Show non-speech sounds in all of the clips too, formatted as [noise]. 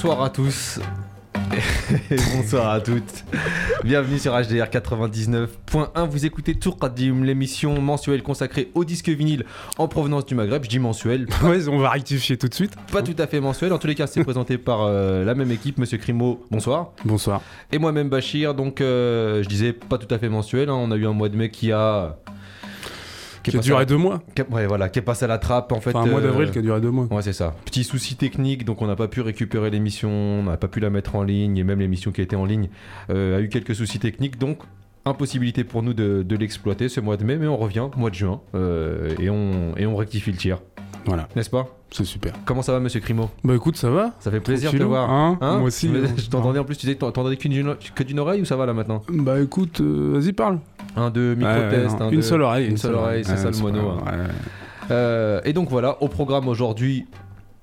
Bonsoir à tous. [laughs] Et bonsoir à toutes. Bienvenue sur HDR 99.1. Vous écoutez Tour Qadim, l'émission mensuelle consacrée au disque vinyle en provenance du Maghreb. Je dis mensuel, [laughs] Ouais, on va rectifier tout de suite. pas tout à fait mensuel. En tous les cas, c'est présenté par euh, la même équipe, Monsieur Crimo. Bonsoir. Bonsoir. Et moi-même Bachir. Donc, euh, je disais pas tout à fait mensuel. hein. On a eu un mois de mai qui a. Qui a duré deux mois. ouais, voilà, qui est passé à la trappe en fait. Enfin, un mois euh, d'avril qui a duré deux mois. Ouais, c'est ça. Petit souci technique, donc on n'a pas pu récupérer l'émission, on n'a pas pu la mettre en ligne, et même l'émission qui été en ligne euh, a eu quelques soucis techniques, donc impossibilité pour nous de, de l'exploiter ce mois de mai, mais on revient mois de juin euh, et, on, et on rectifie le tir, Voilà, n'est-ce pas? C'est super. Comment ça va, monsieur Crimo? Bah écoute, ça va Ça fait plaisir de te voir. hein Hein Moi aussi. Mais [laughs] euh, Je t'entendais en plus, tu disais que t'entendais que d'une oreille ou ça va là maintenant? Bah écoute, euh, vas-y, parle. Un, deux, micro-test. un, une deux. seule oreille. Une seule oreille, c'est ça le mono. hein. Euh, et donc voilà, au programme aujourd'hui,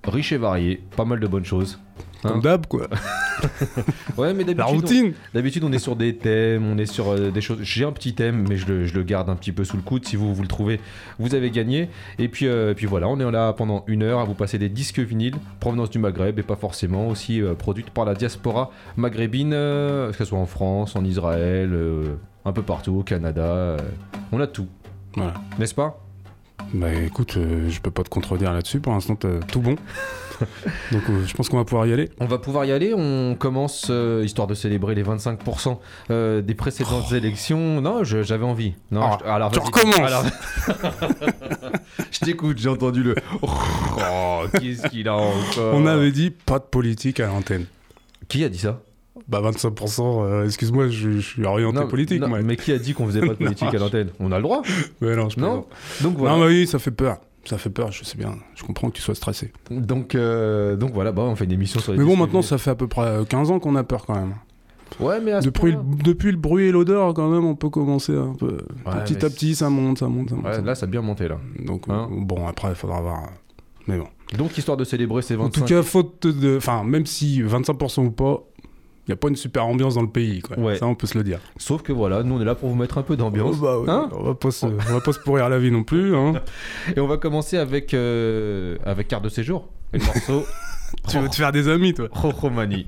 riche et varié, pas mal de bonnes choses. Hein Comme d'hab, quoi. [laughs] Ouais, mais d'habitude, La on- routine. D'habitude, on est sur des thèmes, on est sur euh, des choses. J'ai un petit thème, mais je le, je le garde un petit peu sous le coude. Si vous, vous le trouvez, vous avez gagné. Et puis, euh, puis voilà, on est là pendant une heure à vous passer des disques vinyles, provenance du Maghreb et pas forcément, aussi euh, produites par la diaspora maghrébine, euh, que ce soit en France, en Israël, un peu partout, au Canada. on a tout, Voilà. n'est-ce pas? Bah écoute, euh, je peux pas te contredire là-dessus. Pour l'instant, t'as tout bon. [laughs] Donc euh, je pense qu'on va pouvoir y aller. On va pouvoir y aller. On commence, euh, histoire de célébrer les 25% euh, des précédentes élections. Non, je- j'avais envie. Non, Ah, je- alors, tu vas-y. recommences. Alors- [laughs] [laughs] je t'écoute, j'ai entendu le. Oh, qu'est-ce qu'il a encore On avait dit pas de politique à l'antenne. Qui a dit ça? Bah 25%, euh, excuse-moi, je, je suis orienté Non, politique, non, moi. Mais qui a dit qu'on faisait pas de [laughs] politique à l'antenne? On a le droit [laughs] Mais non, je Non. Donc voilà. Non, mais oui, ça fait peur. Ça fait peur, je sais bien. Je comprends que tu sois stressé. Donc, euh, donc voilà, bah, on fait une émission sur les Mais bon, maintenant, ça fait à peu près euh, 15 ans qu'on a peur quand même. Ouais, mais à ce Depuis le, depuis le bruit et l'odeur, quand même, on peut commencer un peu. Ouais, petit à petit, ça monte, ça monte, ça monte. Ouais, ça là, ça a bien monté là. Donc, Hein euh, bon, après, il faudra voir. Mais bon. Donc, histoire de célébrer ces 25 En tout cas, faute de. Enfin, même si 25% ou pas, il n'y a pas une super ambiance dans le pays, quoi. Ouais. Ça, on peut se le dire. Sauf que voilà, nous on est là pour vous mettre un peu d'ambiance. Oh, bah, ouais. Hein on, va pas se, on va pas se pourrir la vie non plus. Hein. [laughs] Et on va commencer avec, euh, avec carte de séjour. Et le morceau [laughs] tu veux te faire des amis, toi? Rochomani.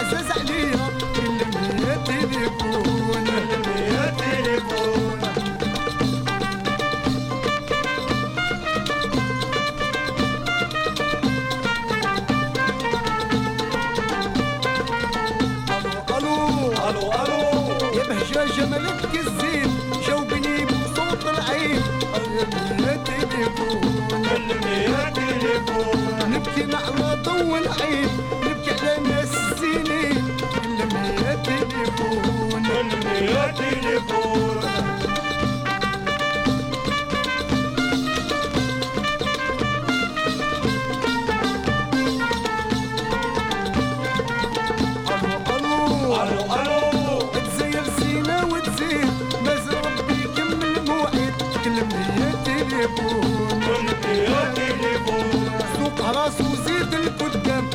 عزاز عليها اللي من التليفون من التليفون ألو ألو ألو يا بهجاجة مالك الزين جاوبني بصوت العين من التليفون من التليفون نبكي مع ضو العين. تليفون سوق راسو زيد القدام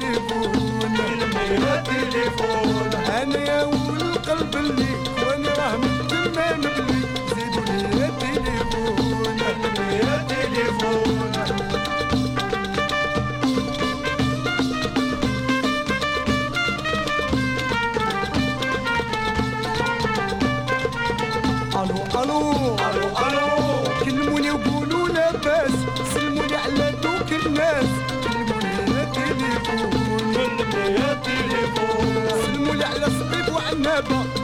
تليفون مليون تليفون أنا يا اول قلب اللي وأنا راه متمام بلي زيدوا لي تليفون مليون تليفون ألو ألو ألو ألو كلموني وقولوا لاباس headbutt.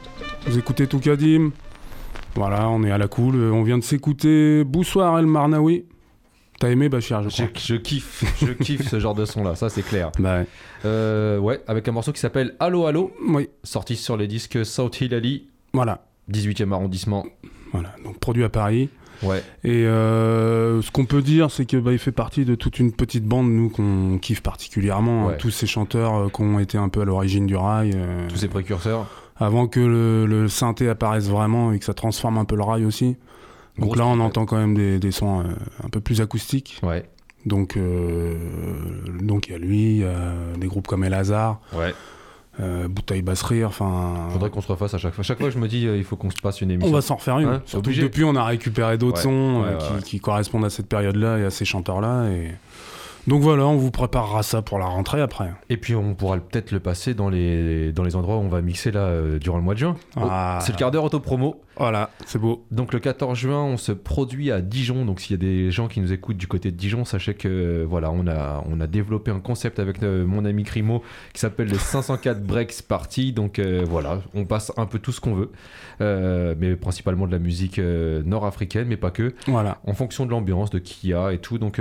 Vous écoutez tout Kadim. Voilà, on est à la cool. Euh, On vient de s'écouter Boussoir El Marnaoui. T'as aimé Bachir, je Je, crois. je kiffe, je kiffe ce genre de son là, ça c'est clair. Bah ouais. Euh, ouais, avec un morceau qui s'appelle Allo Allo, Oui, sorti sur les disques South Hill Alley, voilà. 18e arrondissement. Voilà, donc produit à Paris. Ouais, Et euh, ce qu'on peut dire, c'est que bah, il fait partie de toute une petite bande, nous, qu'on kiffe particulièrement. Ouais. hein. tous ces chanteurs euh, qui ont été un peu à l'origine du rail. euh, tous ces précurseurs. avant que le, le synthé apparaisse vraiment et que ça transforme un peu le rail aussi. Donc Grosse là, on entend quand même des, des sons euh, un peu plus acoustiques. Ouais, Donc, euh, donc il y a lui, y a des groupes comme El Hazard, ouais. Euh, Bouteille Basse Rire, enfin. Faudrait qu'on se refasse à chaque fois. Chaque fois, je me dis, euh, il faut qu'on se passe une On émission. va s'en refaire une. Hein, Surtout que depuis, on a récupéré d'autres Ouais, sons ouais, euh, ouais, qui, correspondent à cette période-là et à ces chanteurs-là. Et... Donc voilà, on vous préparera ça pour la rentrée après. Et puis, on pourra peut-être le passer dans les, dans les endroits où on va mixer là euh, durant le mois de juin. Oh, Ah. C'est le quart d'heure auto-promo. Voilà, c'est beau. Donc le 14 juin, on se produit à Dijon. Donc s'il y a des gens qui nous écoutent du côté de Dijon, sachez que voilà, on a on a développé un concept avec euh, mon ami Crimo qui s'appelle les [laughs] 504 Breaks Party. Donc euh, voilà, on passe un peu tout ce qu'on veut, Euh, mais principalement de la musique euh, nord-africaine, mais pas que, Voilà. en fonction de l'ambiance, de qui y a et tout. Donc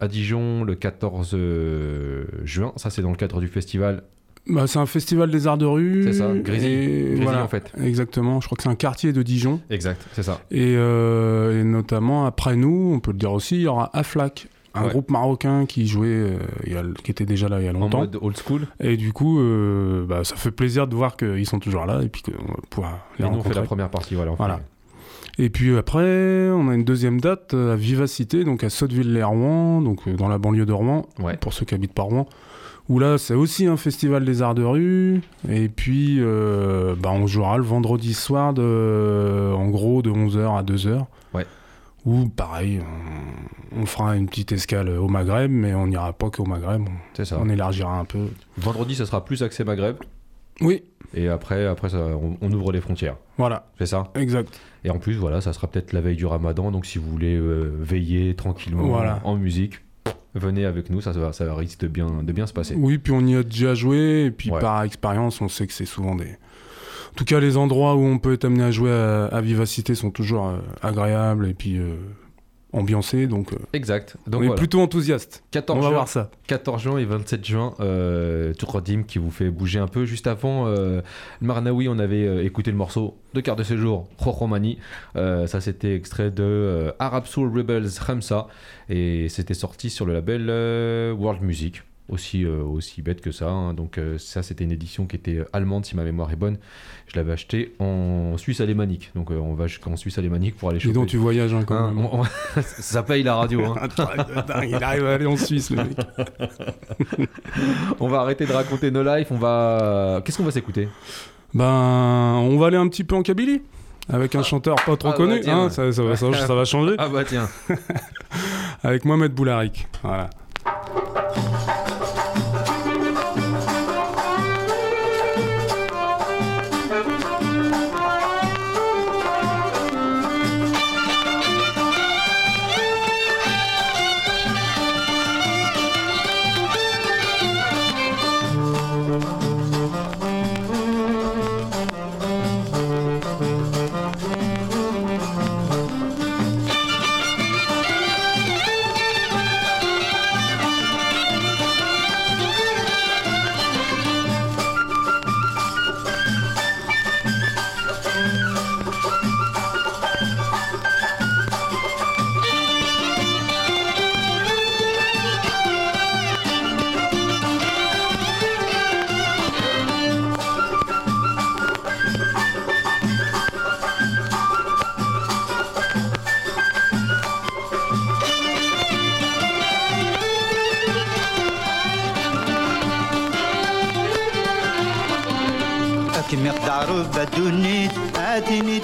à Dijon le 14 euh, juin, ça c'est dans le cadre du festival. Bah, c'est un festival des arts de rue. C'est ça, et Grésy, voilà. en fait. Exactement, je crois que c'est un quartier de Dijon. Exact, c'est ça. Et, euh, et notamment, après nous, on peut le dire aussi, il y aura Aflac, un Ouais. groupe marocain qui jouait, euh, il y a- qui était déjà là il y a En longtemps. mode old school. Et du coup, euh, bah, ça fait plaisir de voir qu'ils sont toujours là et puis qu'on va pouvoir Et les nous on fait la première partie, voilà. Voilà. Et puis après, on a une deuxième date à Vivacité, donc à Sotteville-les-Rouen, donc dans la banlieue de Rouen, Ouais. pour ceux qui habitent pas Rouen. Où là, c'est aussi un festival des arts de rue. Et puis, euh, bah, on jouera le vendredi soir, de, en gros, de 11h à 2h. Ouais. Où, pareil, on, on fera une petite escale au Maghreb, mais on n'ira pas qu'au Maghreb. On, C'est ça. on élargira un peu. Vendredi, ça sera plus accès Maghreb. Oui, Et après, après ça, on, on ouvre les frontières. voilà, C'est ça. exact. Et en plus, voilà, ça sera peut-être la veille du ramadan. Donc si vous voulez euh, veiller tranquillement Voilà. en musique, venez avec nous. Ça, ça, risque de bien, de bien se passer. Oui, puis on y a déjà joué, et puis Ouais. par expérience, on sait que c'est souvent des. En tout cas, les endroits où on peut être amené à jouer à, à Vivacité sont toujours euh, agréables et puis euh, ambiancés, donc euh, Exact. Donc on est plutôt enthousiaste. 14 on va juin, voir ça. 14 juin et 27 juin, euh, qui vous fait bouger un peu. Juste avant, euh, le Marnaoui, on avait euh, écouté le morceau de quart de séjour, Rohomani. Euh, ça, c'était extrait de euh, Arab Soul Rebels Khamsa. Et c'était sorti sur le label euh, World Music. Aussi, euh, aussi bête que ça. hein. Donc, euh, ça, c'était une édition qui était allemande, si ma mémoire est bonne. Je l'avais acheté en Suisse alémanique. Donc, euh, on va jusqu'en Suisse alémanique pour aller choper. donc, tu voyages hein, quand Hein, même. on- on- [laughs] ça paye la radio. hein. [laughs] Dingue, il arrive à aller en Suisse, le mec. [laughs] On va arrêter de raconter nos lives. On va. Qu'est-ce qu'on va s'écouter? Ben, on va aller un petit peu en Kabylie. Avec un chanteur pas trop Ah, connu, bah, tiens. hein, ça, ça va, ça, ça va changer. Ah bah tiens. Avec Mohamed Boularik. Voilà.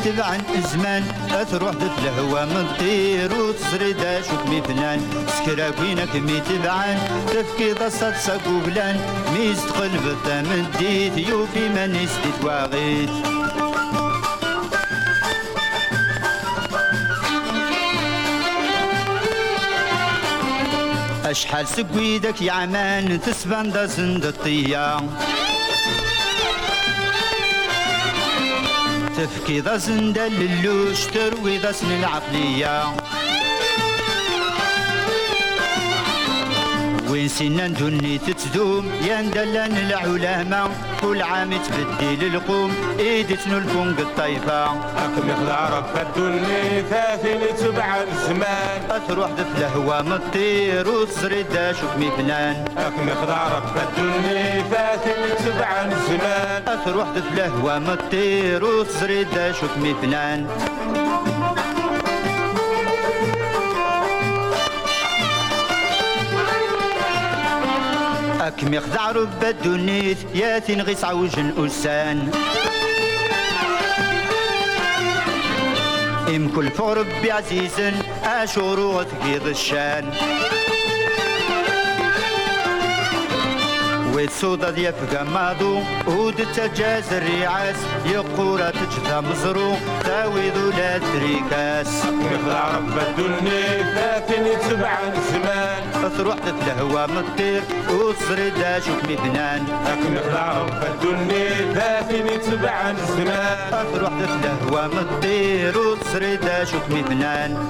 تبع الزمان تروح تتلهوى من الطير وتسرد شوف مي فنان سكرا كوينك مي تبعان. تفكي ضصة ساقو بلان. مي قلب الثمن ديت يوفي ما سديت واغيت أشحال سكويدك يا عمان. تسبان دازن الطيام تفكي ذا زندل اللوش تروي ذا سن العقلية وين سنا ندني تتدوم؟ يا ندلان العلماء كل عام تبدل القوم. ايدتنا الفنق الطيفة؟ حكم يخلع رب الدنيا ثاثين تبع الزمان اتروح دف الهوى مطير وتصري داشوك مفنان حكم يخلع رب الدنيا ثاثين تبع الزمان. اتروح دف الهوى مطير وتصري داشوك مفنان كم يخدع رب الدنيت يا ثين غيس عوجن أسان. إم كل فغرب عزيزن أشورو غثقيض الشان. ويتصود ديب قمادو ود التجاز الريعاس يقورة تجدى مزرو تاوي ذولا تريكاس يخلع رب الدنيا لكن يتبع الزمان. تروح تتلهوى من الطير وتصري داشوك مبنان لكن يخلع رب الدنيا لكن يتبع الزمان. تروح تتلهوى من الطير وتصري داشوك مبنان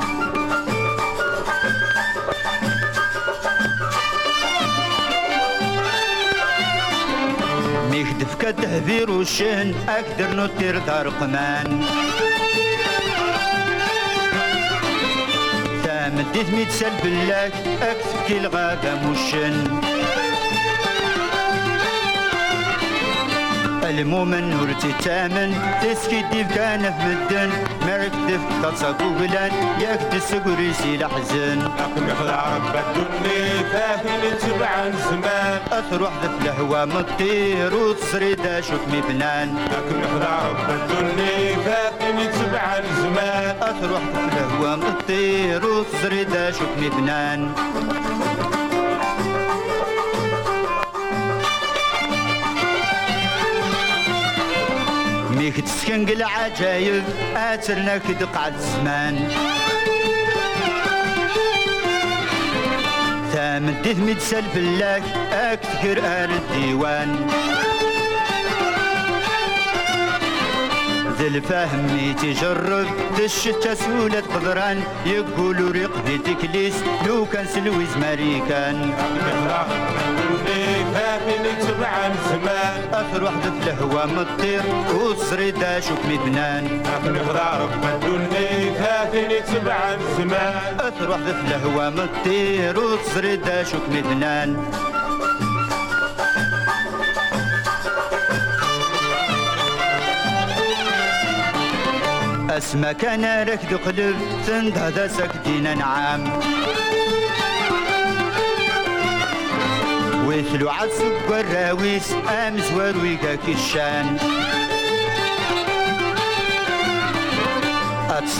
ميخدف كتهذير وشن أقدر نطير دار قمان. سلب لك أكتب كي الغابة مشن. المؤمن نور تتامن تسكي ديف كان في مدن. دف تتصاقو بلان ياك تسقريسي لحزن. حكم يخلع رب الدنيا فاهم تبع زمان. أثر وحدة في الهوى مطير وتصريده شوف مبنان حكم يخلع رب الدنيا فاهم تبع زمان. أثر وحدة في الهوى مطير وتصريده شوف مبنان ميك تسكن قلعة جايب آترنا كدق كدقعة الزمان ميت سلف لك اكتكر ال الديوان. ذي الفهم تجرب ذي الشتا سولة قدران يقولوا ريق تكليس لو كان سلويز ماريكان. من جمعان ثمان اخر وحده في الهوى مطير وسريدا شوف لي بنان اخر خضار الدنيا ثلاثين سبعان الزمان اخر وحده في الهوى مطير وسريدا شوف لي بنان أسمك أنا ركد قلب تند هذا سكتين نعام مثل عالسكر راويس أمس ويقاك الشان.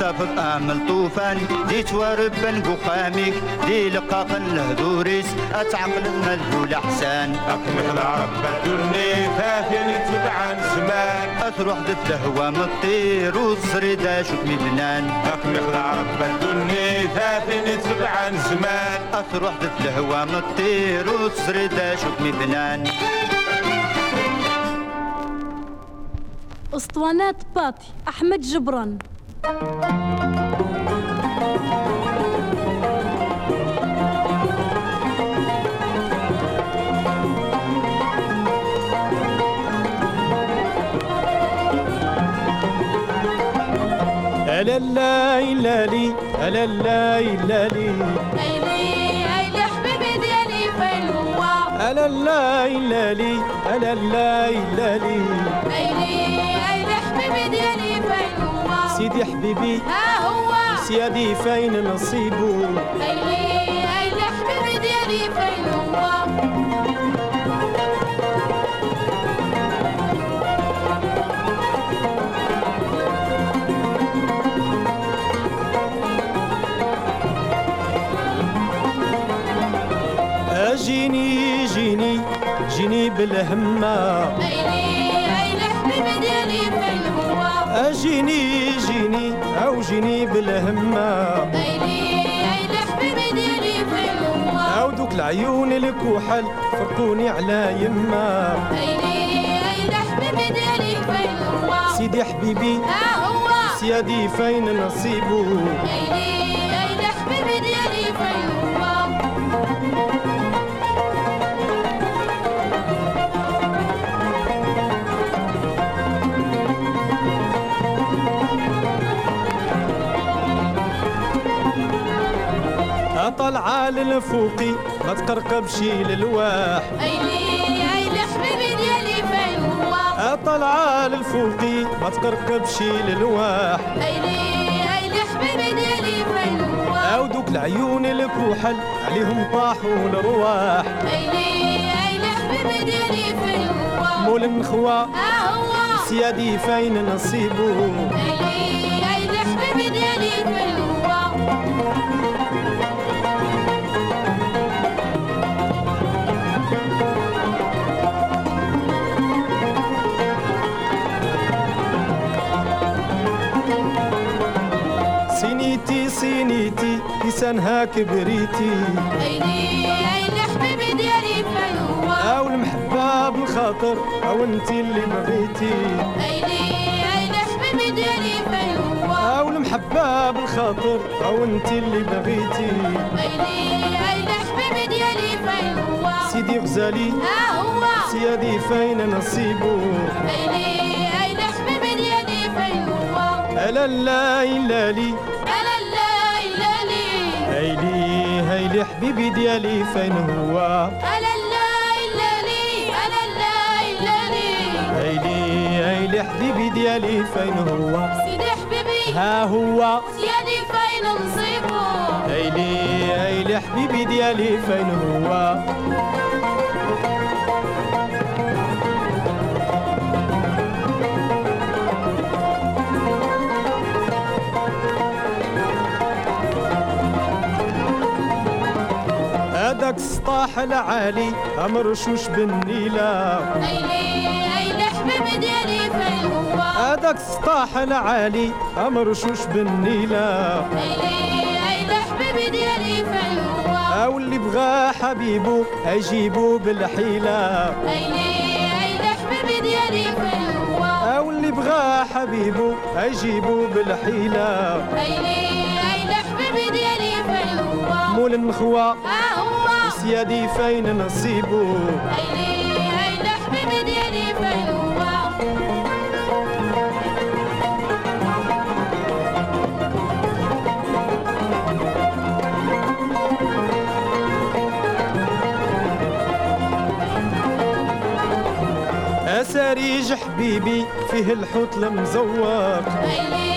سافر أعمل طوفان دي توارب قوقامك دي لقاق الهدوريس أتعقل المذهول أحسان. أقمح العرب الدنيا فافين عن زمان أتروح ضد الهوى مطير وتصريدة شوف مبنان أقمح العرب الدنيا فافين عن زمان أتروح ضد الهوى مطير وتصريدة شوف مبنان أسطوانات باطي أحمد جبران. ألا لا إلا لي ألا لا إلا لي أيلي ايلي حبيبي ديالي فين هو؟ ألا لا إلا لي ألا لا إلا لي أيلي ايلي حبيبي ديالي سيدي حبيبي. ها هو. سيادي فين نصيبه أيلي أيلي حبيبي ديالي فين هو؟ أجيني جيني جيني بالهمة. أيلي أيلي حبيبي ديالي فين هو؟ أجيني عاوني بالهمة. ديالي أو دوك العيون الكحل فرقوني على يما سيدي حبيبي سيدي سيادي فين نصيبو للفوقي ما تقرقبش للواح. أيلي أيلي حبيبي ديالي فين هو؟ طالعة للفوقي ما تقرقبش للواح. أيلي أيلي حبيبي ديالي فين هو؟ أو دوك العيون الكحل عليهم طاحوا الرواح. أيلي أيلي حبيبي ديالي فين هو؟ مول النخوة ها هو؟ سيادي فين نصيبه؟ أيلي أيلي حبيبي ديالي فين هو؟ لسانها كبريتي عيني عين حبيبي ديالي فنوة أو المحبة بالخاطر أو أنتي اللي بغيتي. ايلي ايلي حبيبي ديالي فنوة أو المحبة بالخاطر أو أنتي اللي بغيتي. ايلي ايلي حبيبي ديالي فنوة سيدي غزالي ها هو. سيادي فين نصيبو. ايلي ايلي حبيبي ديالي فنوة ألا لا إلا لي. ألا لي هاي لحبيبي ديالي فين هو؟ ألا لا إلا لي ألا لا إلا لي هاي لي هاي لحبيبي ديالي فين هو؟ سيدي حبيبي ها هو؟ سيدي فين نصيبه؟ هاي لي هاي لحبيبي ديالي فين هو؟ لك سطاح العالي. امرشوش بالنيلة. أيلي أيلي حبيب ديالي فين هو هذاك سطاح العالي. امرشوش بالنيلة. أيلي أيلي حبيب ديالي فين هو أو اللي بغى حبيبو أجيبو بالحيلة. أيلي أيلي حبيب ديالي فين هو أو اللي بغى حبيبو أجيبو بالحيلة. أيلي أيلي حبيب ديالي فين هو مول النخوة آه. راس يدي فين نصيبه عيني عين حبيبي ديالي فين هو؟ أساريج حبيبي فيه الحوت المزوق عيني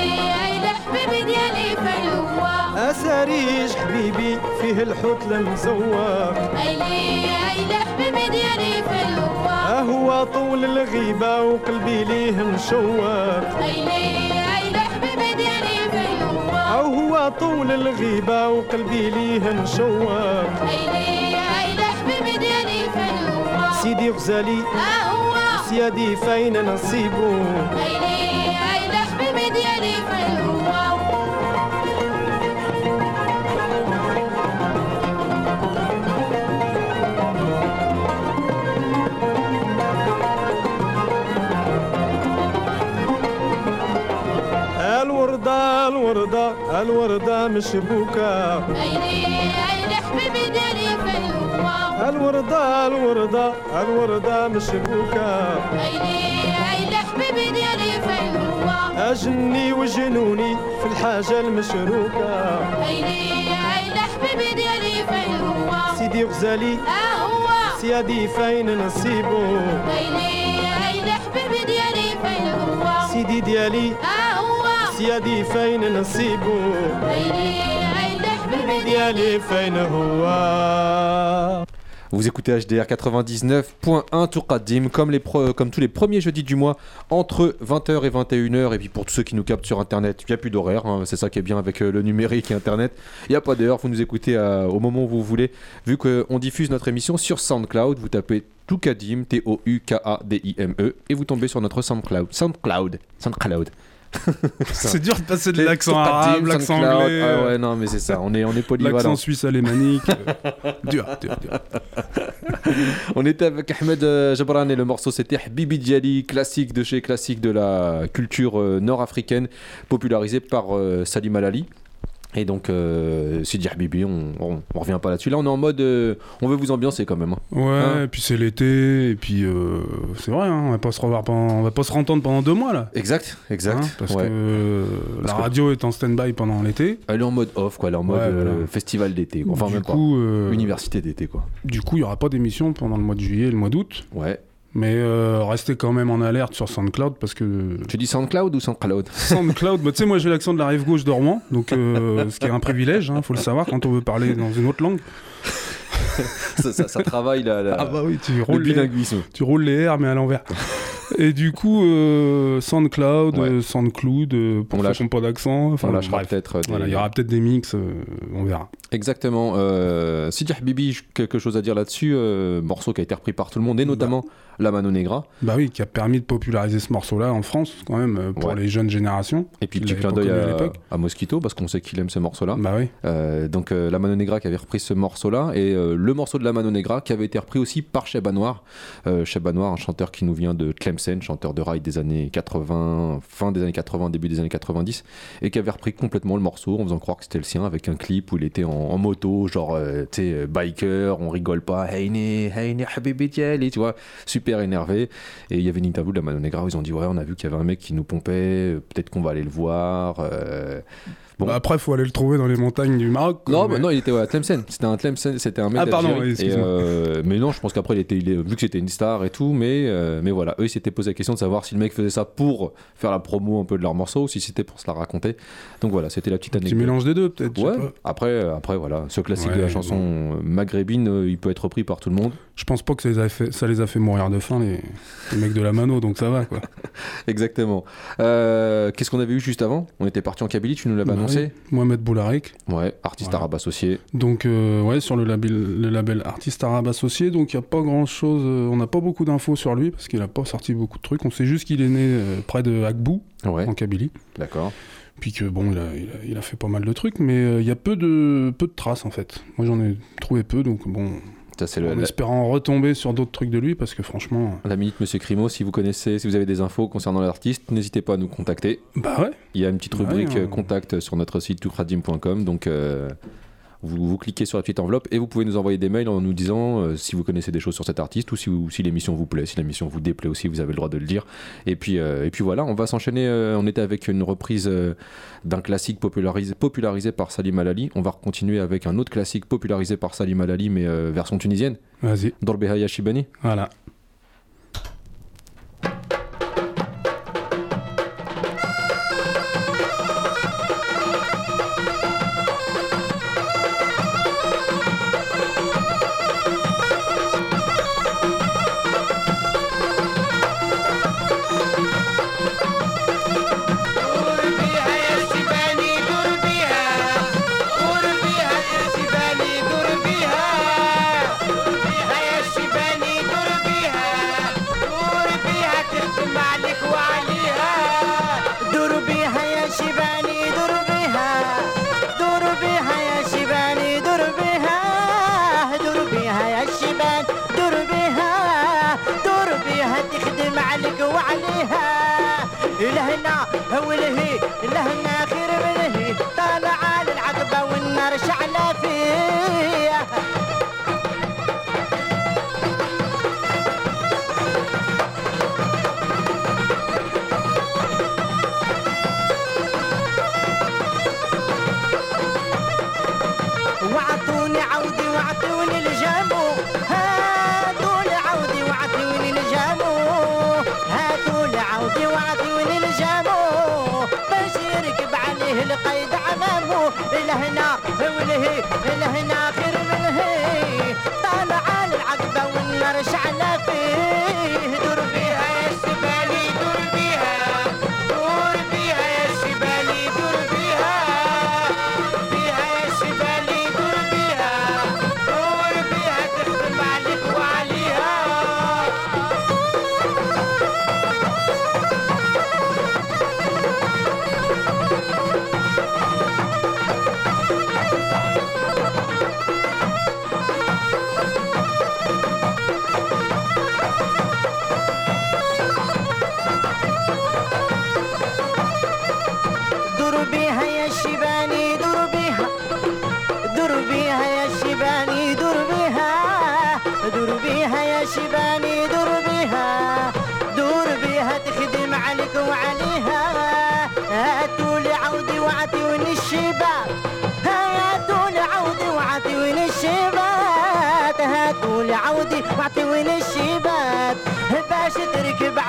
سريج حبيبي فيه الحوت المزور أيلي أيلي حبيبي ديالي في الوفا أهو طول الغيبة وقلبي ليه مشور أيلي أيلي حبيبي ديالي في الوفا أهو طول الغيبة وقلبي ليه مشوق. أيلي أيلي حبيبي ديالي في الوفا سيدي غزالي أهو سيادي فين نصيبو أيلي أيلي حبيبي ديالي في الوفا الوردة الوردة مشبوكة بوكا. حبيبي الوردة الوردة الوردة مشبوكة بوكا. حبيبي أجني وجنوني في الحاجة المشروكة. حبيبي سيدي غزالي أهوى سيادي فين نصيبه. ايلي ايلي حبيبي ديالي فين هو سيدي ديالي أهوى سيادي فين نصيبو ايلي ايلي حبيبي ديالي فين هو Vous écoutez HDR 99.1 Tour Qadim, comme, les pro- comme tous les premiers jeudis du mois, entre 20h et 21h. Et puis pour tous ceux qui nous captent sur Internet, il n'y a plus d'horaire. hein, c'est ça qui est bien avec euh, le numérique et Internet. Il n'y a pas d'heure, vous nous écoutez euh, au moment où vous voulez. Vu qu'on diffuse notre émission sur SoundCloud, vous tapez Toukadim, T-O-U-K-A-D-I-M-E, E, et vous tombez sur notre SoundCloud. SoundCloud. SoundCloud. C'est dur de passer de l'accent arabe, l'accent anglais, Ah ouais, non, mais c'est ça. On est, on est polyvalent. l'accent suisse alémanique. euh, [laughs] dur, dur, dur. On était avec Ahmed euh, Jabran et le morceau c'était Bibi Diali, classique de chez classique de la culture euh, nord-africaine, popularisé par euh, Salim Alali. Et donc, euh, Sidi Habibi, on, on, on revient pas là-dessus. Là, on est en mode, euh, on veut vous ambiancer quand même. hein. Ouais, Hein et puis c'est l'été, et puis euh, c'est vrai, hein, on va pas se revoir pendant, on va pas se rentendre pendant deux mois là. Exact, exact. Hein, parce ouais. que euh, Parce la que- radio est en stand-by pendant l'été. Elle est en mode off, quoi. Elle est en mode Ouais, euh, voilà. festival d'été. quoi. Enfin, du même pas. coup, euh, Université d'été, quoi. du coup, il y aura pas d'émission pendant le mois de juillet et le mois d'août. Ouais. Mais euh, restez quand même en alerte sur SoundCloud parce que Tu dis SoundCloud ou SoundCloud? [laughs] SoundCloud, bah, tu sais, moi j'ai l'accent de la rive gauche de Rouen, donc euh, [laughs] ce qui est un privilège, hein, faut le savoir quand on veut parler dans une autre langue. ça, ça- ça travaille la, la- Ah bah oui, tu le roules, les, bilinguisme. tu roules les R mais à l'envers. Et du coup, euh, SoundCloud, Ouais. euh, SoundCloud, euh, pour On ceux lâche- qui n'ont pas d'accent, enfin On lâchera bref. peut-être. euh, des- Voilà, il y aura peut-être des mix, on verra. Exactement. Euh, Sidi Habibi, quelque chose à dire là-dessus. morceau qui a été repris par tout le monde et notamment La Mano Negra. Bah oui, qui a permis de populariser ce morceau-là en France, quand même, pour Ouais. les jeunes générations. Et puis petit clin d'œil à à, Mosquito parce qu'on sait qu'il aime ce morceau-là. Bah oui. Donc La Mano Negra qui avait repris ce morceau-là et le morceau de La Mano Negra qui avait été repris aussi par Cheba Noir. Cheba Noir, un chanteur qui nous vient de Chanteur de rail des années 80, fin des années 80, début des années 90 et qui avait repris complètement le morceau en faisant croire que c'était le sien avec un clip où il était en, moto, genre euh, tu sais, euh, biker, on rigole pas, Heini, Heini, Habibi tu vois, super énervé. Et il y avait une interview de La Mano Negra où ils ont dit ouais, on a vu qu'il y avait un mec qui nous pompait, euh, peut-être qu'on va aller le voir. Bon. Bah après, faut aller le trouver dans les montagnes du Maroc. quoi, Non, mais- bah non, il était ouais, à Tlemcen. C'était un Tlemcen, c'était un mec Ah, pardon, oui. Et, euh, mais non, je pense qu'après, il était, il est- vu que c'était une star et tout, mais, euh, mais voilà, eux, ils s'étaient posé la question de savoir si le mec faisait ça pour faire la promo un peu de leur morceau ou si c'était pour se la raconter. Donc voilà, c'était la petite Petit anecdote. mélange des deux, peut-être. Ouais, pas. après, euh, après, voilà, ce classique de la chanson euh, maghrébine, il peut être repris par tout le monde. Je pense pas que ça les a fait, ça les a fait mourir de faim, les, les mecs de la mano, donc ça va, quoi. [laughs] Exactement. Euh, Qu'est-ce qu'on avait eu juste avant? On était parti en Kabylie, tu nous l'avais Bah annoncé. Mohamed Boularik. Ouais, artiste Voilà. arabe associé. Donc, euh, ouais, sur le label, le label Artiste Arabe Associé, donc il n'y a pas grand chose, on n'a pas beaucoup d'infos sur lui, parce qu'il n'a pas sorti beaucoup de trucs. On sait juste qu'il est né euh, près de Agbou, Ouais, en Kabylie. d'accord. Puis que bon, il a, il a- il a fait pas mal de trucs, mais euh, il y a peu de, peu de traces en fait. Moi j'en ai trouvé peu, donc bon, Ça, c'est le, en la- espérant retomber sur d'autres trucs de lui, parce que franchement, La minute Monsieur Crimo, si vous connaissez, si vous avez des infos concernant l'artiste, n'hésitez pas à nous contacter. bah ouais, Il y a une petite Ouais, rubrique hein. euh, contact sur notre site toukradim.com. Donc euh, vous, vous cliquez sur la petite enveloppe et vous pouvez nous envoyer des mails en nous disant euh, si vous connaissez des choses sur cet artiste ou si, l'émission vous plaît. Si l'émission vous déplaît aussi, vous avez le droit de le dire. Et puis, euh, et puis voilà, on va s'enchaîner. euh, on était avec une reprise d'un classique popularisé, popularisé par Salim Alali. On va continuer avec un autre classique popularisé par Salim Alali, mais version tunisienne. vas-y, Dorbeha Yashibani. voilà.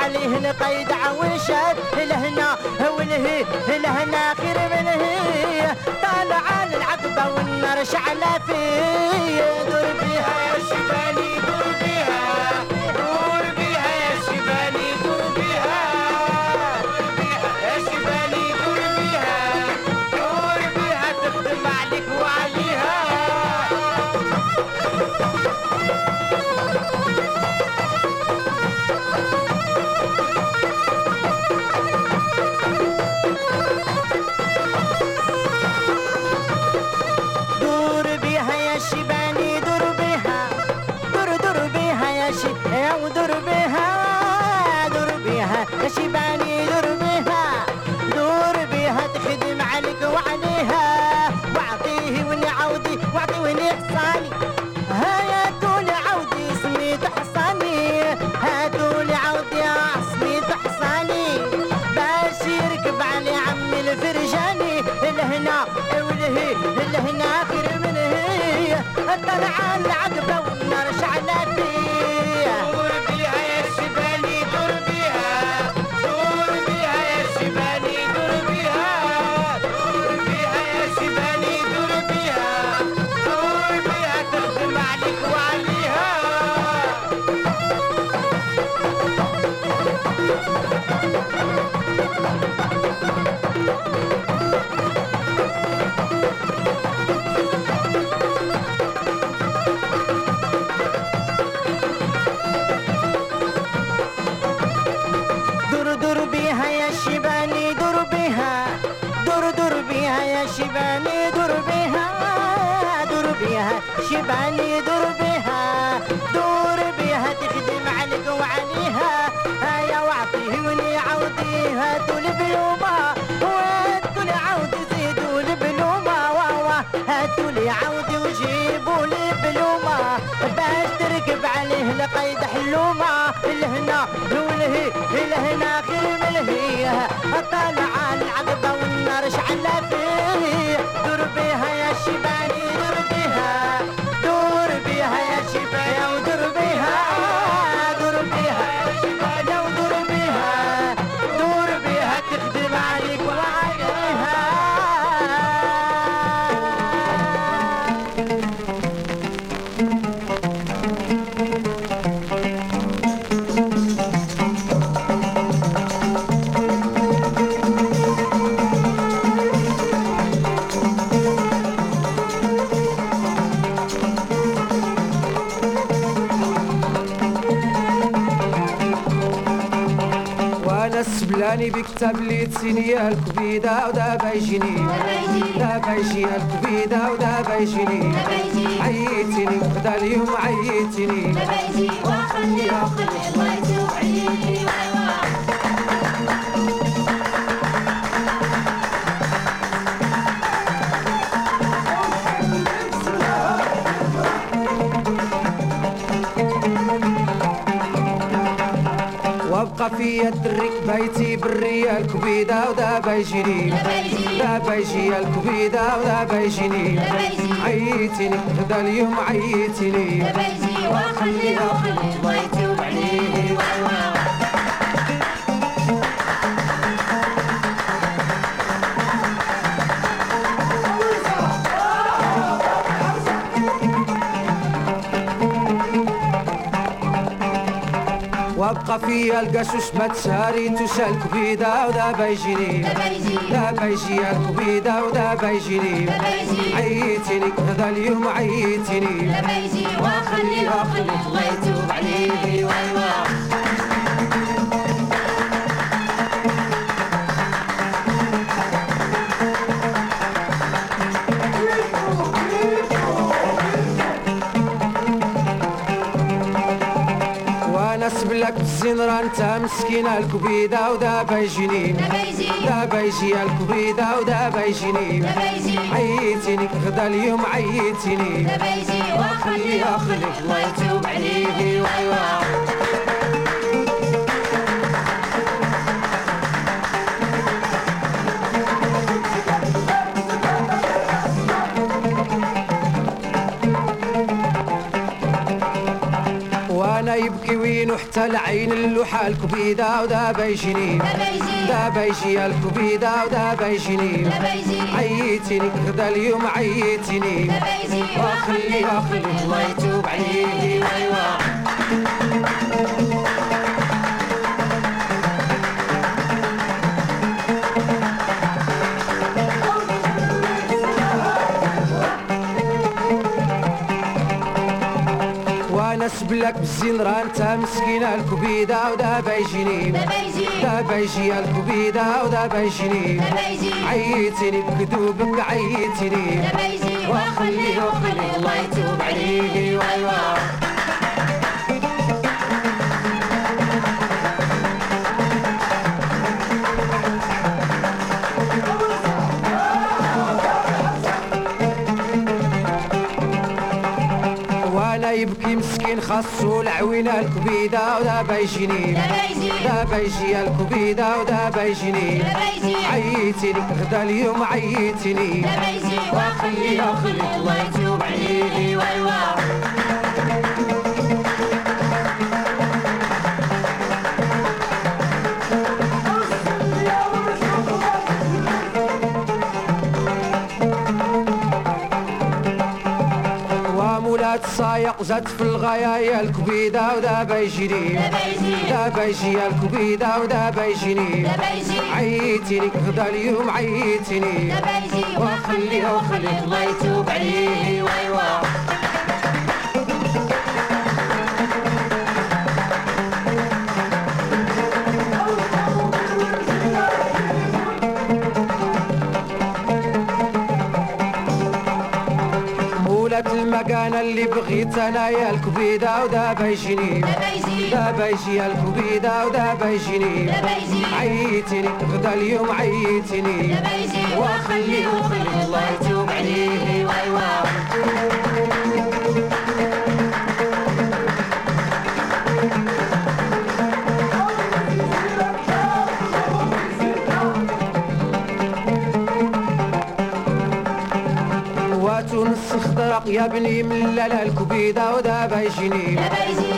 عليه القيد عوشات لهنا ولهي لهنا خير من هي طالع العقبة والنار شعلة فيه. دور الهي تبليتيني سنيا الكبيدة ودابا يجيني. دابا يجي الكبيدة ودابا يجيني. عيتيني غدا اليوم عيتيني دابا يجي واخلي وخلي بغيتي وعيتيني في الدريك بيتي بالريا الكبيدة ودابا يجيني دابا يجي الكبيدة ودابا يجيني عيتني غدا اليوم عيتني. وخلي وخلي الله صافي القاسوس ما تساري تسال كبيدة ودا بيجري دا بيجي يا كبيدة ودا بيجري عيتيني كذا اليوم عيتني. وخليها خليك الله يتوب عليك الزين راه انت مسكينة الكبيدة ودابا يجيني دابا يجي الكبيدة ودابا يجيني عيتيني غدا اليوم عيتيني. دابا يجي واخلي اخليك الله يتوب عليه وايوا العين وحتى العين اللوحة الكبيدة ودا بيجيني. دا بيجي. الكبيدة ودا بيجيني. عيتني غدا اليوم عييتني واخلي واخلي الله يتوب عليك ايوا سبلك بالزين راه انت مسكينة الكبيدة ودابا يجيني. دابا يجي. الكبيدة ودابا يجيني. عيتني بكذوبك عيتني وخلي وخلي الله يتوب عليه. ويوا وأنا ولكن خصو العوينة الكبيدة ودا بيجني دا بيجي. الكبيدة ودا بيجني عيتي غدا اليوم عيتني. وخلي وخلي الله يتوب عليني ويوا الغاية قزات في الغاية يا الكبيدة ودابا يجري دابا يجي يا الكبيدة ودابا يجيني عيتيني غدا اليوم عيتيني. وخليه وخلي الله يتوب عليه ويوا مولات المكانة اللي بغيت أنا يا الكبيدة ودابا يجيني دابا يجي الكبيدة ودابا يجيني عيتني غدا اليوم عيتني. وخلي وخلي الله يتوب عليه. ويوا وتونس الورق يا بني من لا الكبيدة ودا بيجيني.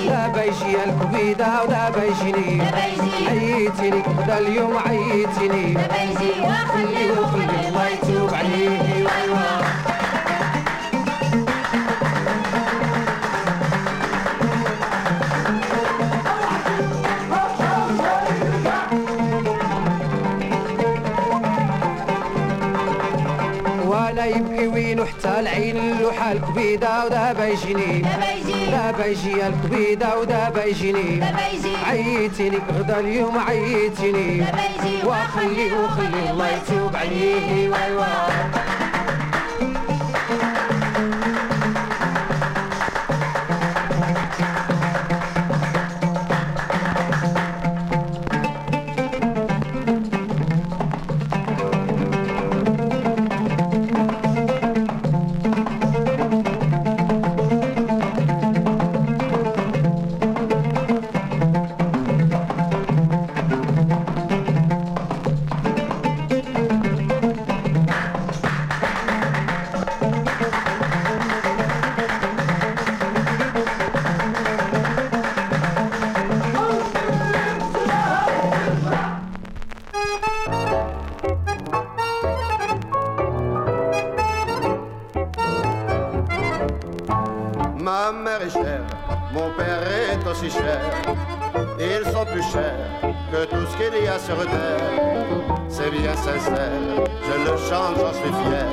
دا بيجي. الكبيدة ودا بيجيني. عيتني دا اليوم عيتني. وخلي وخلي الله يتوب عليه يبكي وين حتى العين اللوحة الكبيدة ودابا يجيني دابا يجي الكبيدة ودابا يجيني عيتني غدا اليوم عيتني وخلي وخلي الله يتوب عليه. ويوا Ma C'est bien sincère, je le chante, j'en suis fier.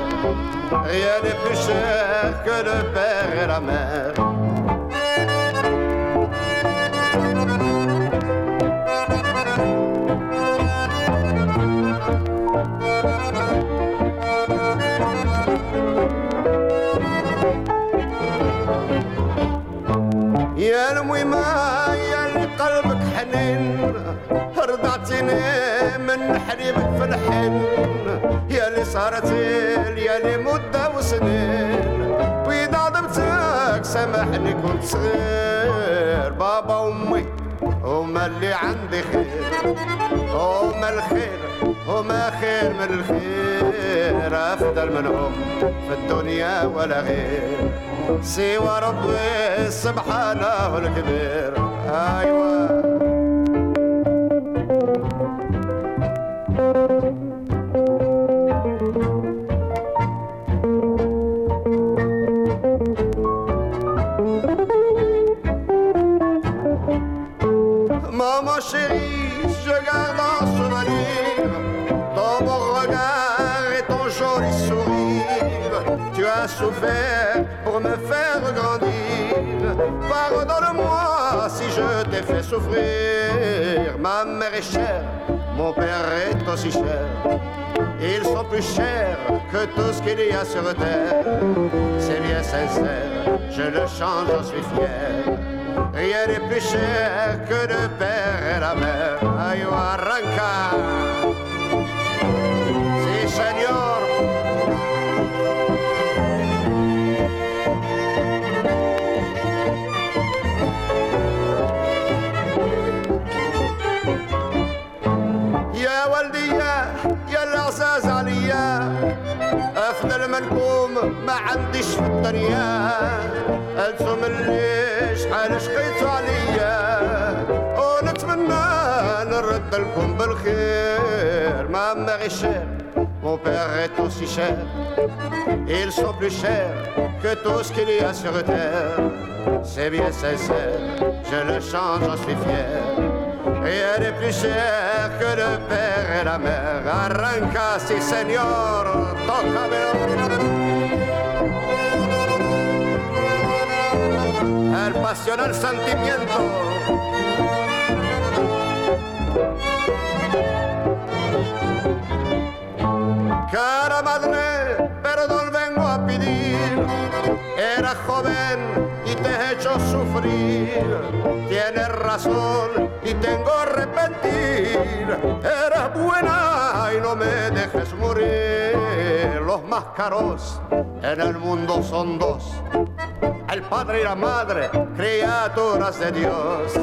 Rien n'est plus cher que le père et la mère. في الحن يا اللي صارت يا اللي مدة وسنين. بيض عظمتك سامحني كنت صغير. بابا وأمي هما اللي عندي خير. هما الخير هما خير من الخير. أفضل منهم في الدنيا ولا غير. سوى ربي سبحانه الكبير. أيوة. Fait souffrir. Ma mère est chère, mon père est aussi cher. Ils sont plus chers que tout ce qu'il y a sur terre. C'est bien sincère, je le change, j'en suis fier. Rien n'est plus cher que le père et la mère. Aïe, arranca. عنديش في الدنيا انتم اللي شحال شقيتوا عليا ونتمنى نرد لكم بالخير ما ماري cher Mon père est aussi cher, ils sont plus chers que tout ce qu'il y a sur terre. C'est bien sincère, je le change, j'en suis fier. Rien n'est plus cher que le père et la mère. Arranca, si señor, tócame. El pasional sentimiento. Cara madre, perdón vengo a pedir. Era joven y te he hecho sufrir. Tienes razón y tengo arrepentir. Eras buena y no me dejes morir. Los más caros en el mundo son dos. El padre y la madre, criaturas de Dios.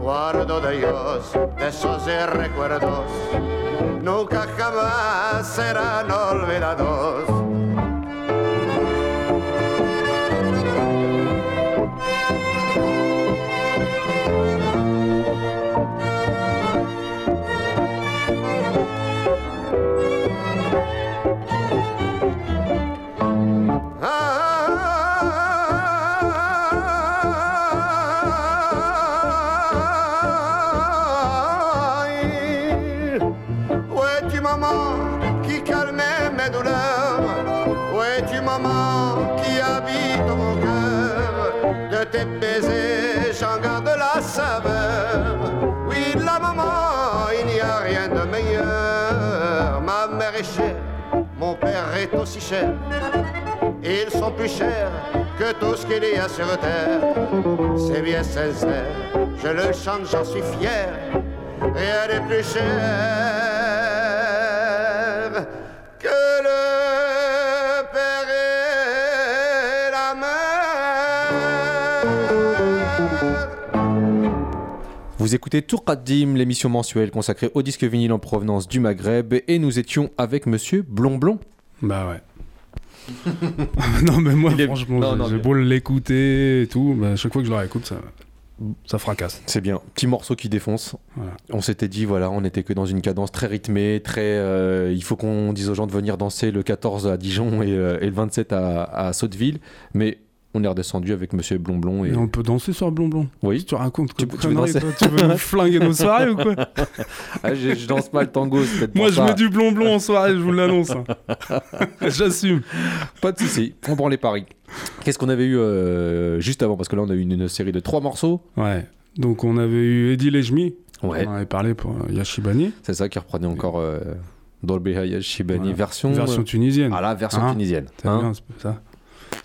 Guardo de Dios esos recuerdos. Nunca jamás serán olvidados. Mon père est aussi cher ils sont plus chers que tout ce qu'il y a sur terre. C'est bien sincère, je le chante, j'en suis fier. Rien n'est plus cher Vous écoutez Tourqaddim, l'émission mensuelle consacrée au disque vinyle en provenance du Maghreb, et nous étions avec Monsieur Blonblon. Bah ouais. [laughs] non mais moi est- franchement j'ai- beau l'écouter et tout, bah, chaque fois que je le réécoute ça, ça fracasse. C'est bien, petit morceau qui défonce. Voilà. On s'était dit, voilà, on était que dans une cadence très rythmée, très. euh, il faut qu'on dise aux gens de venir danser le 14 à Dijon et, euh, et le 27 à, à Sotteville, mais on est redescendu avec Monsieur Blonblon et. Et on peut danser sur Blonblon. Oui. Tu racontes Tu- quoi tu veux danser Tu veux nous flinguer nos soirées ou quoi [laughs] Ah, je, je danse pas le tango, Moi je ça. mets du blonblon en soirée, je vous l'annonce. hein. [laughs] J'assume. Pas de soucis, on prend les paris. Qu'est-ce qu'on avait eu euh, juste avant? Parce que là, on a eu une, une série de trois morceaux. Ouais. Donc on avait eu Eddie Lejmi. Ouais. On en avait parlé pour euh, Yashibani. C'est ça qui reprenait encore euh, Dolby Hayat Shibani Voilà. version. Version tunisienne. Ah là, version Hein tunisienne. C'est Hein bien, c'est ça.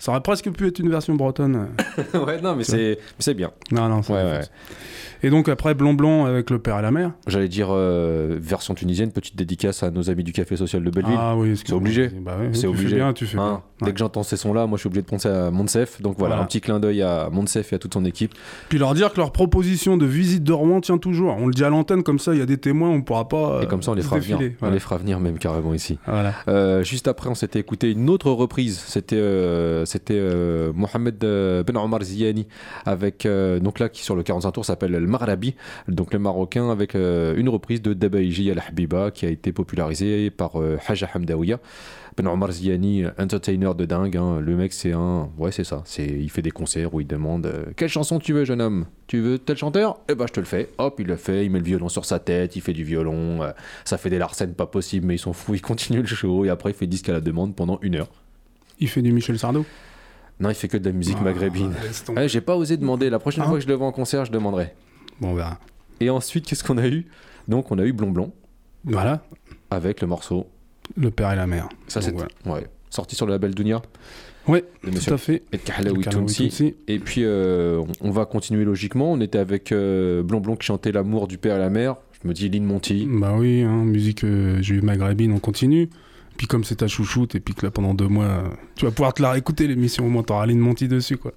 Ça aurait presque pu être une version bretonne. [laughs] ouais, non, mais c'est c'est bien. Non, non, c'est Ouais, ouais. Et donc après Blond Blond avec le père et la mère. J'allais dire euh, version tunisienne, petite dédicace à nos amis du Café Social de Belleville. Ah oui, c'est obligé. Bah oui, c'est obligé. fais bien, tu fais Hein, bien. Dès que j'entends ces sons-là, moi je suis obligé de penser à Monsef. Donc voilà, Voilà. un petit clin d'œil à Monsef et à toute son équipe. Puis leur dire que leur proposition de visite de Rouen tient toujours. On le dit à l'antenne comme ça, il y a des témoins, on pourra pas. Et comme ça, on les se fera venir. On les fera venir même carrément ici. Voilà. Euh, juste après, on s'était écouté une autre reprise. C'était euh, c'était euh, Mohamed euh, Ben Omar Ziani avec euh, donc là qui sur le 45 tours s'appelle El Marabi, donc le Marocain avec une reprise de Dabaiji Al Habiba qui a été popularisée par Haja Hamdawiya. Ben Omar Ziani, entertainer de dingue, hein. le mec c'est un, ouais c'est ça, c'est il fait des concerts où il demande quelle chanson tu veux jeune homme, tu veux tel chanteur, eh ben je te le fais, hop il le fait, il met le violon sur sa tête, il fait du violon, ça fait des larcènes pas possible mais ils sont fous, il continue le show et après il fait disque à la demande pendant une heure. Il fait du Michel Sardou Non, il fait que de la musique Ah, maghrébine. Ouais, J'ai pas osé demander. La prochaine Ah. fois que je le vois en concert, je demanderai. Bon, on verra. Et ensuite, qu'est-ce qu'on a eu? Donc, on a eu Blond Blond Voilà, avec le morceau. le père et la mère. Ça, c'est voilà. ouais. sorti sur le label Dunia. De tout à fait. Et Kahlaoui Tounsi. Et puis, euh, on- on va continuer logiquement. On était avec euh, Blond Blond qui chantait l'amour du père et la mère. Je me dis Lynn Monty. Bah oui, hein, musique euh, juive maghrébine, on continue. Puis comme c'est ta chouchoute, et puis que là pendant deux mois, euh, tu vas pouvoir te la réécouter l'émission, au moins t'auras Aline Monty dessus quoi.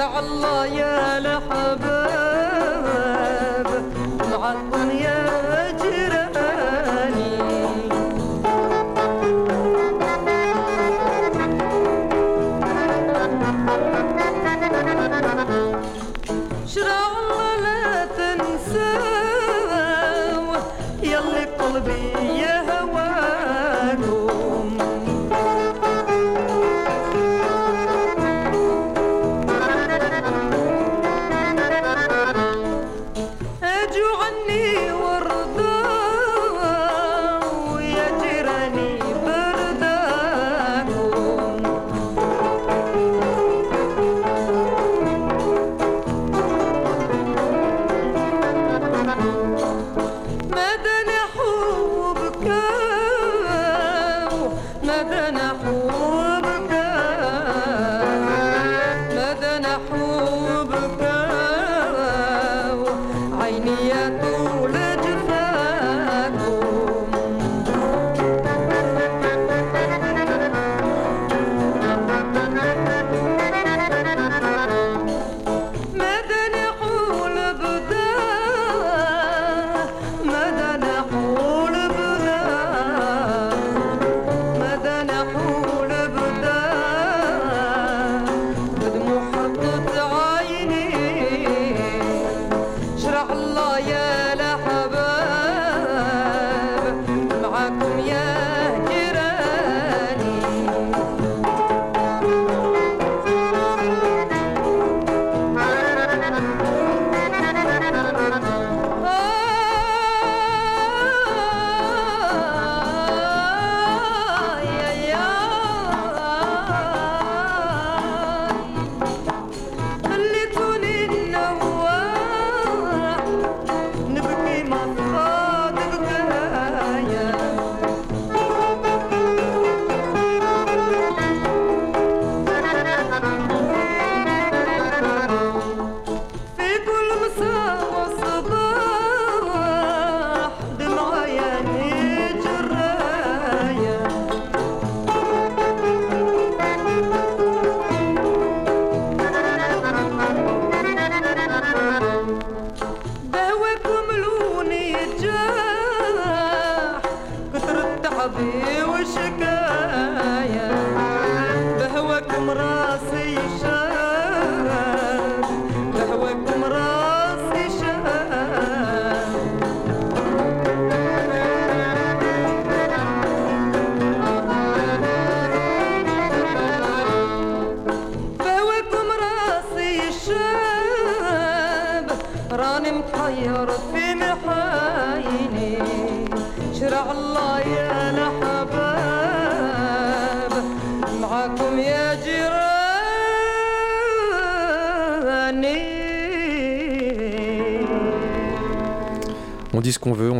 الله يا لحبا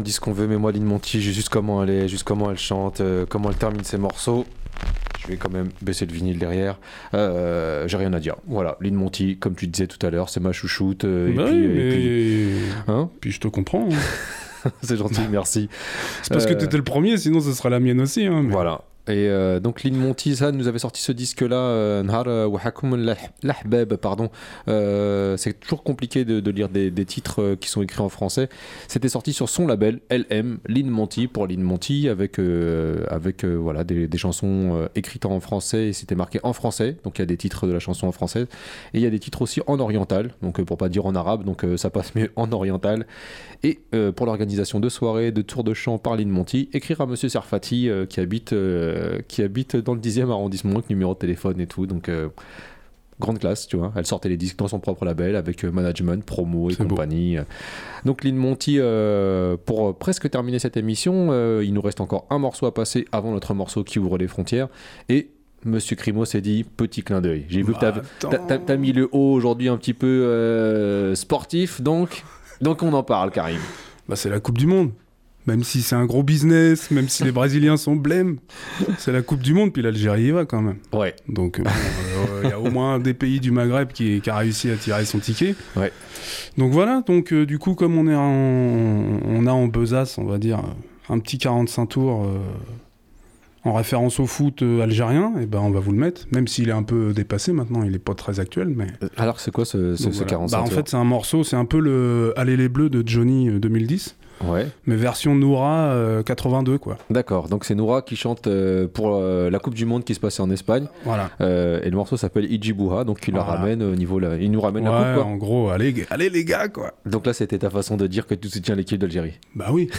dit ce qu'on veut, mais moi, Lynn Monty, j'ai juste comment elle est, juste comment elle chante, euh, comment elle termine ses morceaux. Je vais quand même baisser le vinyle derrière. Euh, j'ai rien à dire. Voilà, Lynn Monty, comme tu disais tout à l'heure, c'est ma chouchoute. euh, et Bah puis, oui, et mais- puis- Hein? Puis je te comprends. hein. [laughs] c'est gentil, merci. C'est parce que Euh, t'étais le premier, sinon ce sera la mienne aussi. hein, mais- Voilà. Et euh, donc Lynn Monty, ça nous avait sorti ce disque-là, euh, Nhar euh, Wahakum Lah- Lahbab, pardon. Euh, c'est toujours compliqué de, lire des, titres qui sont écrits en français. C'était sorti sur son label LM, Lynn Monty pour Lynn Monty, avec avec voilà des, chansons écrites en français et c'était marqué en français. Donc il y a des titres de la chanson en français et il y a des titres aussi en oriental. Donc pour pas dire en arabe, donc ça passe mieux en oriental. Et pour l'organisation de soirées, de tours de chant par Lynn Monty, écrire à Monsieur Serfati qui, habite, euh, qui habite dans le 10e arrondissement, avec numéro de téléphone et tout. Donc, euh, grande classe, tu vois. Elle sortait les disques dans son propre label avec euh, management, promo et compagnie. Donc, Lynn Monty, euh, pour presque terminer cette émission, il nous reste encore un morceau à passer avant notre morceau qui ouvre les frontières. Et. Monsieur Crimo s'est dit petit clin d'œil. J'ai vu que t'as- t'as mis le haut aujourd'hui un petit peu euh, sportif, donc donc on en parle, Karim. Bah, c'est la Coupe du Monde. Même si c'est un gros business, même si les Brésiliens sont blêmes, c'est la Coupe du Monde, puis l'Algérie y va quand même. Ouais. Donc, il y a au moins un des pays du Maghreb qui, qui a réussi à tirer son ticket. Ouais. Donc voilà, donc euh, du coup, comme on, est en, on a en besace, on va dire, un petit 45 tours euh, en référence au foot euh, algérien, et ben on va vous le mettre, même s'il est un peu dépassé maintenant, il est pas très actuel, mais... Alors c'est quoi ce, ce, Donc ce voilà. 45 Bah, En fait, c'est un morceau, c'est un peu le Allez les Bleus de Johnny euh, 2010. Ouais. mais version Noura euh, 82 quoi. D'accord, donc c'est Noura qui chante euh, pour euh, la Coupe du Monde qui se passait en Espagne. Voilà. Euh, et le morceau s'appelle Ijibuha, donc il, la ramène au niveau la... il nous ramène la coupe. Quoi. en gros, allez, allez les gars quoi. Donc là, c'était ta façon de dire que tu soutiens l'équipe d'Algérie. Bah oui.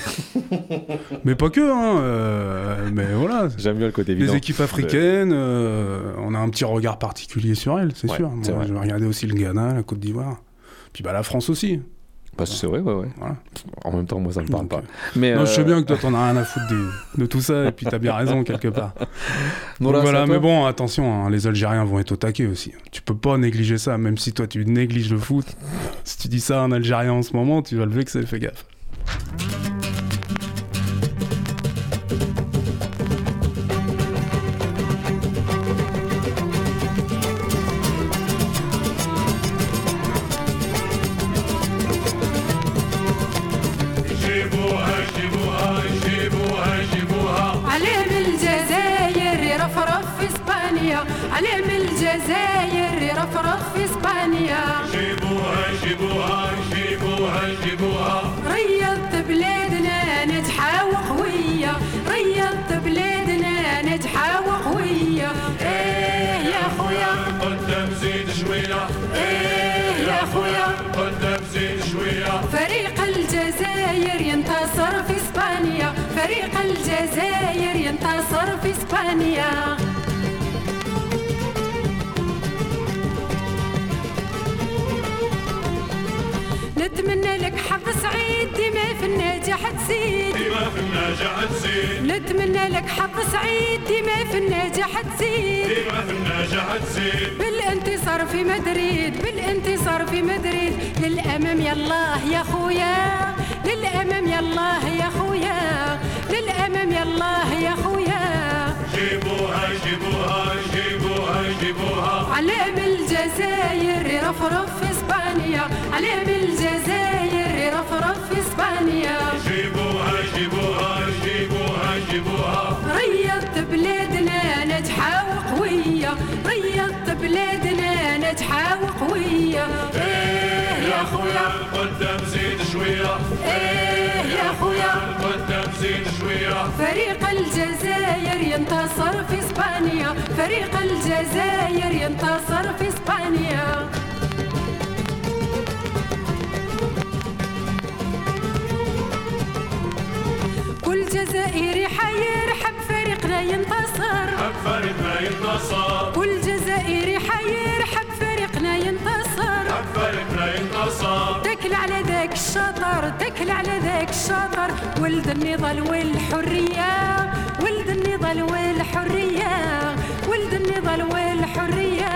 [laughs] mais pas que, hein. euh, mais voilà. J'aime bien le côté évident. Les équipes africaines, euh, on a un petit regard particulier sur elles, c'est Ouais, sûr. vrai. je vais regarder aussi le Ghana, la Côte d'Ivoire. Puis bah la France aussi. Parce que c'est vrai, ouais, ouais. Voilà. En même temps, moi, ça me parle Donc, pas. euh, Mais Non, je sais euh, bien que toi t'en as rien à foutre de, de tout ça, et puis t'as bien raison quelque part. [laughs] Donc là, voilà, mais bon, attention, hein, les Algériens vont être au taquet aussi. Tu peux pas négliger ça, même si toi tu négliges le foot. si tu dis ça à un Algérien en ce moment, tu vas le vexer, fais gaffe. فريق الجزائر ينتصر في إسبانيا. نتمنى لك حظ سعيد ديما في النجاح تزيد. ديما في النجاح تزيد. نتمنى لك حظ سعيد ديما في النجاح تزيد. ديما في النجاح تزيد. بالانتصار في مدريد بالانتصار في مدريد. للأمام يا الله يا خويا للأمام يا الله يا خويا. للامام يا الله يا خويا. جيبوها جيبوها جيبوها جيبوها. علام الجزائر يرفرف في إسبانيا. علام الجزائر يرفرف في إسبانيا. جيبوها جيبوها جيبوها جيبوها. ريضت بلادنا نجحة وقوية. ريضت بلادنا نجحة وقوية. إيه. يا خويا قدام زيد شوية. إيه يا خويا. قدام زيد شوية. فريق الجزائر ينتصر في إسبانيا. فريق الجزائر ينتصر في إسبانيا. كل جزائري حيرحب فريقنا ينتصر. حب فريقنا ينتصر. كل جزائري حيرحب ينتصر تكل على ذاك الشطر تكل على ذاك الشطر. ولد النضال والحرية ولد النضال والحرية ولد النضال والحرية.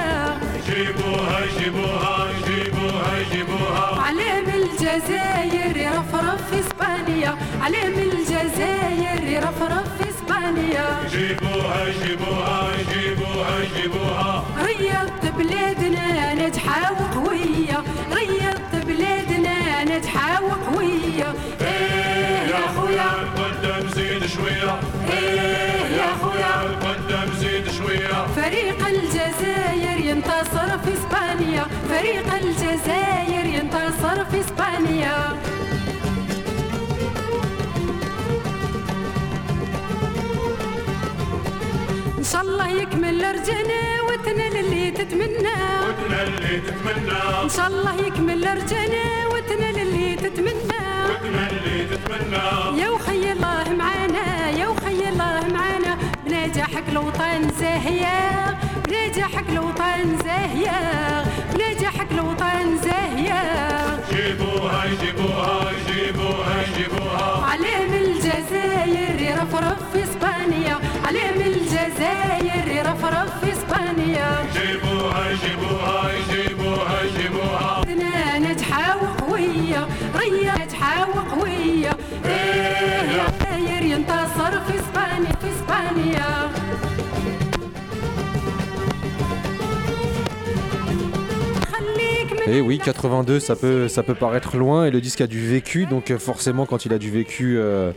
جيبوها جيبوها جيبوها جيبوها. علام الجزائر يرفرف في إسبانيا. علام الجزائر يرفرف في إسبانيا. جيبوها جيبوها جيبوها جيبوها. ريضت بلادنا نجحة وقوية ريضت بلادنا نجحة وقوية إيه يا خويا. قدام زيد شوية. إيه يا خويا. قدام زيد شوية. فريق الجزائر ينتصر في إسبانيا. فريق الجزائر ينتصر في إسبانيا. شاء الله يكمل رجنا وتنال اللي تتمنى. وتنا اللي تتمنى. إن شاء الله يكمل رجنا وتنال اللي تتمنى. وتنا اللي تتمنى. يا وخي الله معانا يا وخي الله معانا. بنجاحك الوطن زاهية بنجاحك الوطن زاهية بنجاحك الوطن زاهية. جيبوها جيبوها جيبوها. الجزائر يرفرف في اسبانيا جيبوها جيبوها جيبوها جيبوها بدنا نجحة وقوية ريا نجحة وقوية ايه يا الجزائر ينتصر في اسبانيا في اسبانيا خليك من Et oui, 82, ça peut, ça peut paraître loin, et le disque a du vécu, donc euh, forcément, quand il a du vécu, euh,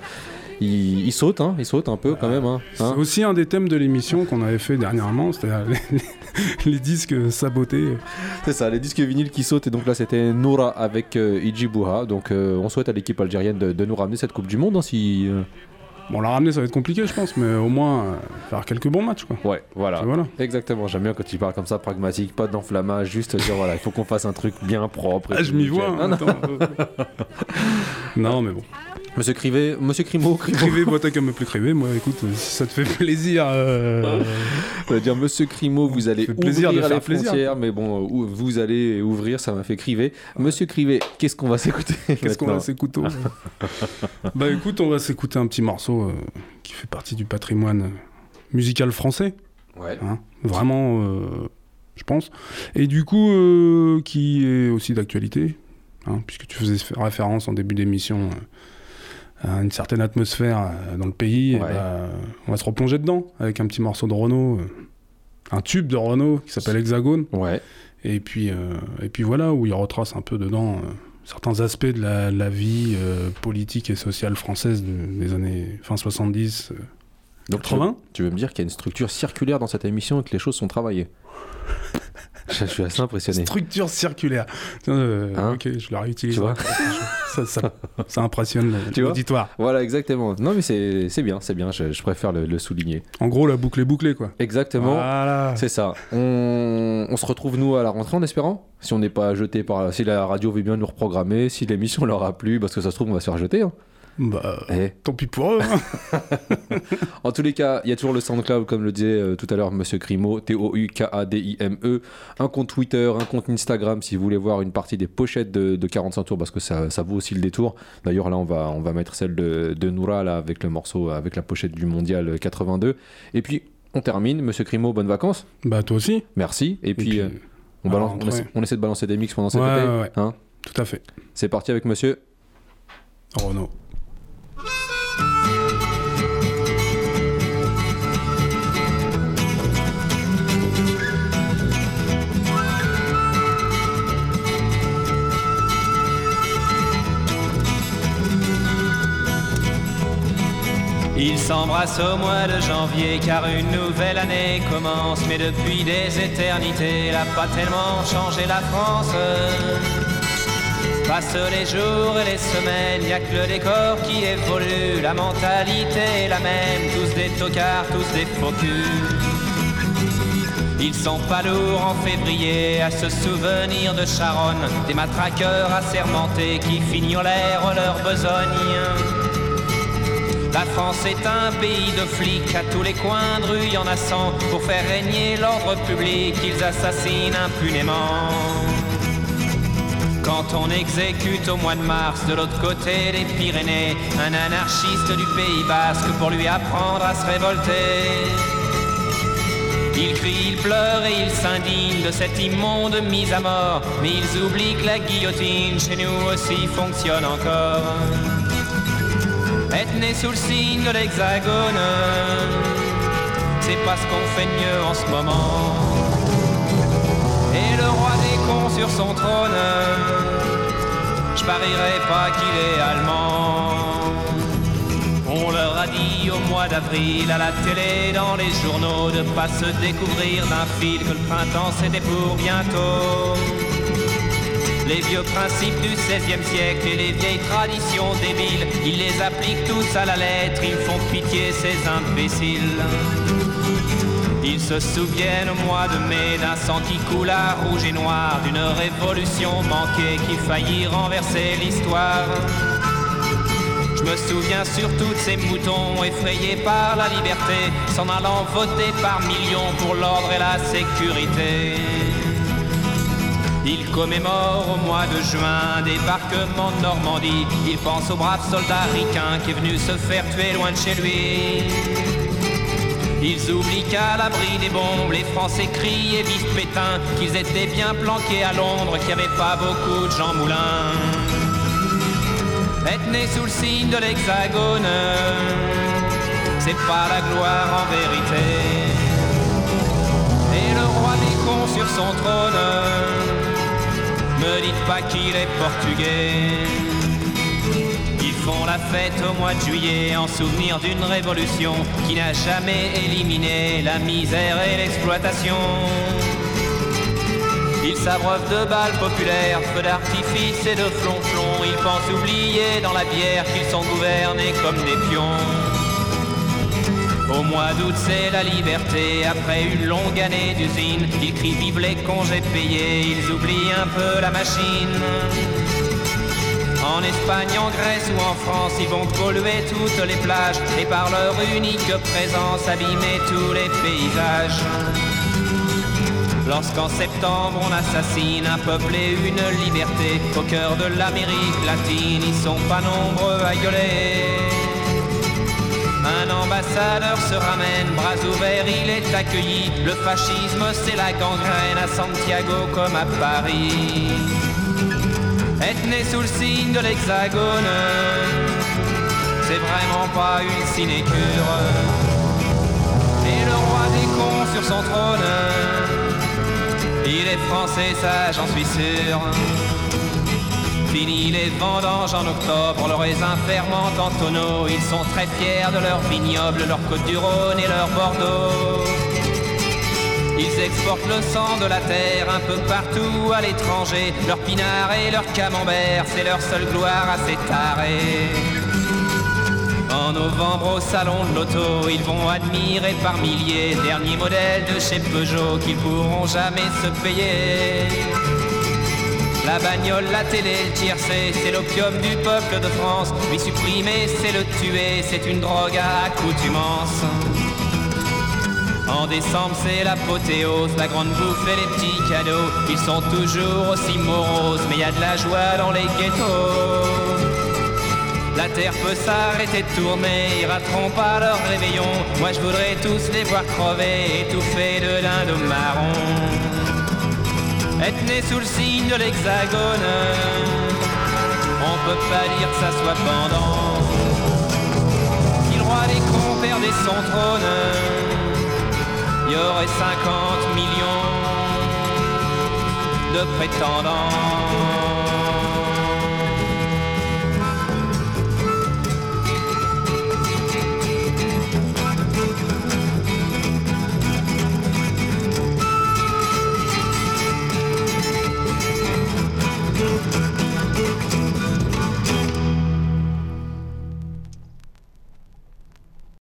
il, il saute, hein, il saute un peu quand même. Hein, C'est hein. aussi un des thèmes de l'émission qu'on avait fait dernièrement, c'est-à-dire les, les disques sabotés. C'est ça, les disques vinyles qui sautent. Et donc là, c'était Noura avec euh, Iji Bouha. Donc euh, on souhaite à l'équipe algérienne de, de nous ramener cette Coupe du Monde. hein, si, euh, Bon, la ramener, ça va être compliqué, je pense, mais au moins euh, faire quelques bons matchs, quoi. Ouais, voilà. Exactement, j'aime bien quand tu parles comme ça, pragmatique, pas d'enflammage, juste dire voilà, il faut qu'on fasse un truc bien propre. Ah, je m'y vois. hein, [laughs] non, mais bon. Monsieur Crivet, Monsieur Crimo, Crimo. Crivet, moi, t'as qu'à me plus criver. Moi, écoute, euh, si ça te fait plaisir. euh, On va dire Monsieur Crimo, vous allez plaisir ouvrir de faire les plaisir, frontières, mais bon, euh, ou- vous allez ouvrir, ça m'a fait criver. Monsieur Crivet, qu'est-ce qu'on va s'écouter [laughs] Qu'est-ce qu'on va s'écouter? [laughs] Bah écoute, on va s'écouter un petit morceau euh, qui fait partie du patrimoine musical français. Ouais. Hein, vraiment, euh, je pense. Et du coup, euh, qui est aussi d'actualité, hein, puisque tu faisais référence en début d'émission euh, une certaine atmosphère euh, dans le pays. Ouais. bah, on va se replonger dedans avec un petit morceau de Renault, euh, un tube de Renault qui s'appelle Hexagone. Ouais. Et puis, euh, et puis voilà, où il retrace un peu dedans euh, certains aspects de la, la vie euh, politique et sociale française de- des années fin 70. euh, Donc tu veux, 80. tu veux me dire qu'il y a une structure circulaire dans cette émission et que les choses sont travaillées? Je, [laughs] je suis assez impressionné. Structure circulaire. Tiens, euh, Hein? ok, je la réutilise. Tu vois? Ça, ça, ça impressionne l'auditoire. Voilà, exactement. Non, mais c'est c'est bien, c'est bien, je, je préfère le, le souligner. En gros, la boucle est bouclée, quoi. Exactement. Voilà. C'est ça. On, on se retrouve nous à la rentrée en espérant. Si on n'est pas jeté par. Si la radio veut bien nous reprogrammer, si l'émission leur a plu, parce que ça se trouve, on va se faire jeter. hein. Bah, Eh. tant pis pour eux. hein. [laughs] En tous les cas, il y a toujours le SoundCloud, comme le disait euh, tout à l'heure Monsieur Crimo, T-O-U-K-A-D-I-M-E, E. un compte Twitter, un compte Instagram, si vous voulez voir une partie des pochettes de, de 45 tours, parce que ça, ça vaut aussi le détour. D'ailleurs, là, on va, on va mettre celle de, de Noura, là, avec le morceau, avec la pochette du Mondial 82. Et puis, on termine. Monsieur Crimo, bonnes vacances. bah, toi aussi. Merci. Et puis, puis, euh, on, balance- essaie, on essaie de balancer des mix pendant cet Ouais, été. ouais, ouais. hein. Tout à fait. C'est parti avec monsieur. Renault. Ils s'embrassent au mois de janvier car une nouvelle année commence. Mais depuis des éternités, elle a pas tellement changé la France. Passent les jours et les semaines, y a que le décor qui évolue. La mentalité est la même, tous des tocards, tous des faux culs. Ils sont pas lourds en février à se souvenir de Charonne, des matraqueurs assermentés qui fignolèrent leur besogne. La France est un pays de flics, à tous les coins de rue y en a cent. Pour faire régner l'ordre public, ils assassinent impunément. Quand on exécute au mois de mars de l'autre côté des Pyrénées un anarchiste du Pays Basque pour lui apprendre à se révolter. Il crie, il pleure et il s'indigne de cette immonde mise à mort, mais ils oublient que la guillotine chez nous aussi fonctionne encore. Être né sous le signe de l'hexagone, c'est pas ce qu'on fait de mieux en ce moment. Et le roi des cons sur son trône, je parierais pas qu'il est allemand. On leur a dit au mois d'avril à la télé, dans les journaux, de pas se découvrir d'un fil que le printemps c'était pour bientôt. Les vieux principes du XVIe siècle et les vieilles traditions débiles, ils les appliquent tous à la lettre, ils font pitié ces imbéciles. Ils se souviennent au mois de mai d'un sang qui coula rouge et noir, d'une révolution manquée qui faillit renverser l'histoire. Je me souviens surtout de ces moutons effrayés par la liberté, s'en allant voter par millions pour l'ordre et la sécurité. Il commémore au mois de juin débarquement de Normandie. Il pense au brave soldat ricain qui est venu se faire tuer loin de chez lui. Ils oublient qu'à l'abri des bombes, les Français crient et Pétain, qu'ils étaient bien planqués à Londres, qu'il n'y avait pas beaucoup de Jean Moulin. Être né sous le signe de l'hexagone, c'est pas la gloire en vérité. Et le roi cons sur son trône, me dites pas qu'il est portugais. Il font la fête au mois de juillet en souvenir d'une révolution qui n'a jamais éliminé la misère et l'exploitation. Ils s'abreuvent de balles populaires, feux d'artifice et de flonflons. Ils pensent oublier dans la bière qu'ils sont gouvernés comme des pions. Au mois d'août, c'est la liberté. Après une longue année d'usine, ils crient vive les congés payés. Ils oublient un peu la machine. En Espagne, en Grèce ou en France, ils vont polluer toutes les plages et par leur unique présence abîmer tous les paysages. Lorsqu'en septembre on assassine un peuple et une liberté au cœur de l'Amérique latine, ils sont pas nombreux à gueuler. Un ambassadeur se ramène, bras ouverts, il est accueilli. Le fascisme, c'est la gangrène à Santiago comme à Paris. Être né sous le signe de l'hexagone, c'est vraiment pas une sinécure. Et le roi des cons sur son trône, il est français, ça j'en suis sûr. Fini les vendanges en octobre, le raisin ferment en tonneaux. Ils sont très fiers de leur vignoble, leur côte du Rhône et leur Bordeaux. Ils exportent le sang de la terre un peu partout à l'étranger. Leur pinard et leur camembert, c'est leur seule gloire à s'étarer. En novembre au salon de l'auto, ils vont admirer par milliers dernier modèle de chez Peugeot qu'ils pourront jamais se payer. La bagnole, la télé, le tiercé, c'est l'opium du peuple de France. Lui supprimer, c'est le tuer, c'est une drogue à accoutumance. En décembre, c'est l'apothéose, la grande bouffe et les petits cadeaux. Ils sont toujours aussi moroses, mais y a de la joie dans les ghettos. La terre peut s'arrêter de tourner, ils rateront pas leur réveillon. Moi je voudrais tous les voir crever, étouffés de dinde marron. Être né sous le signe de l'hexagone, on peut pas dire que ça soit pendant. Le roi des cons perdait son trône, il y aurait 50 millions de prétendants.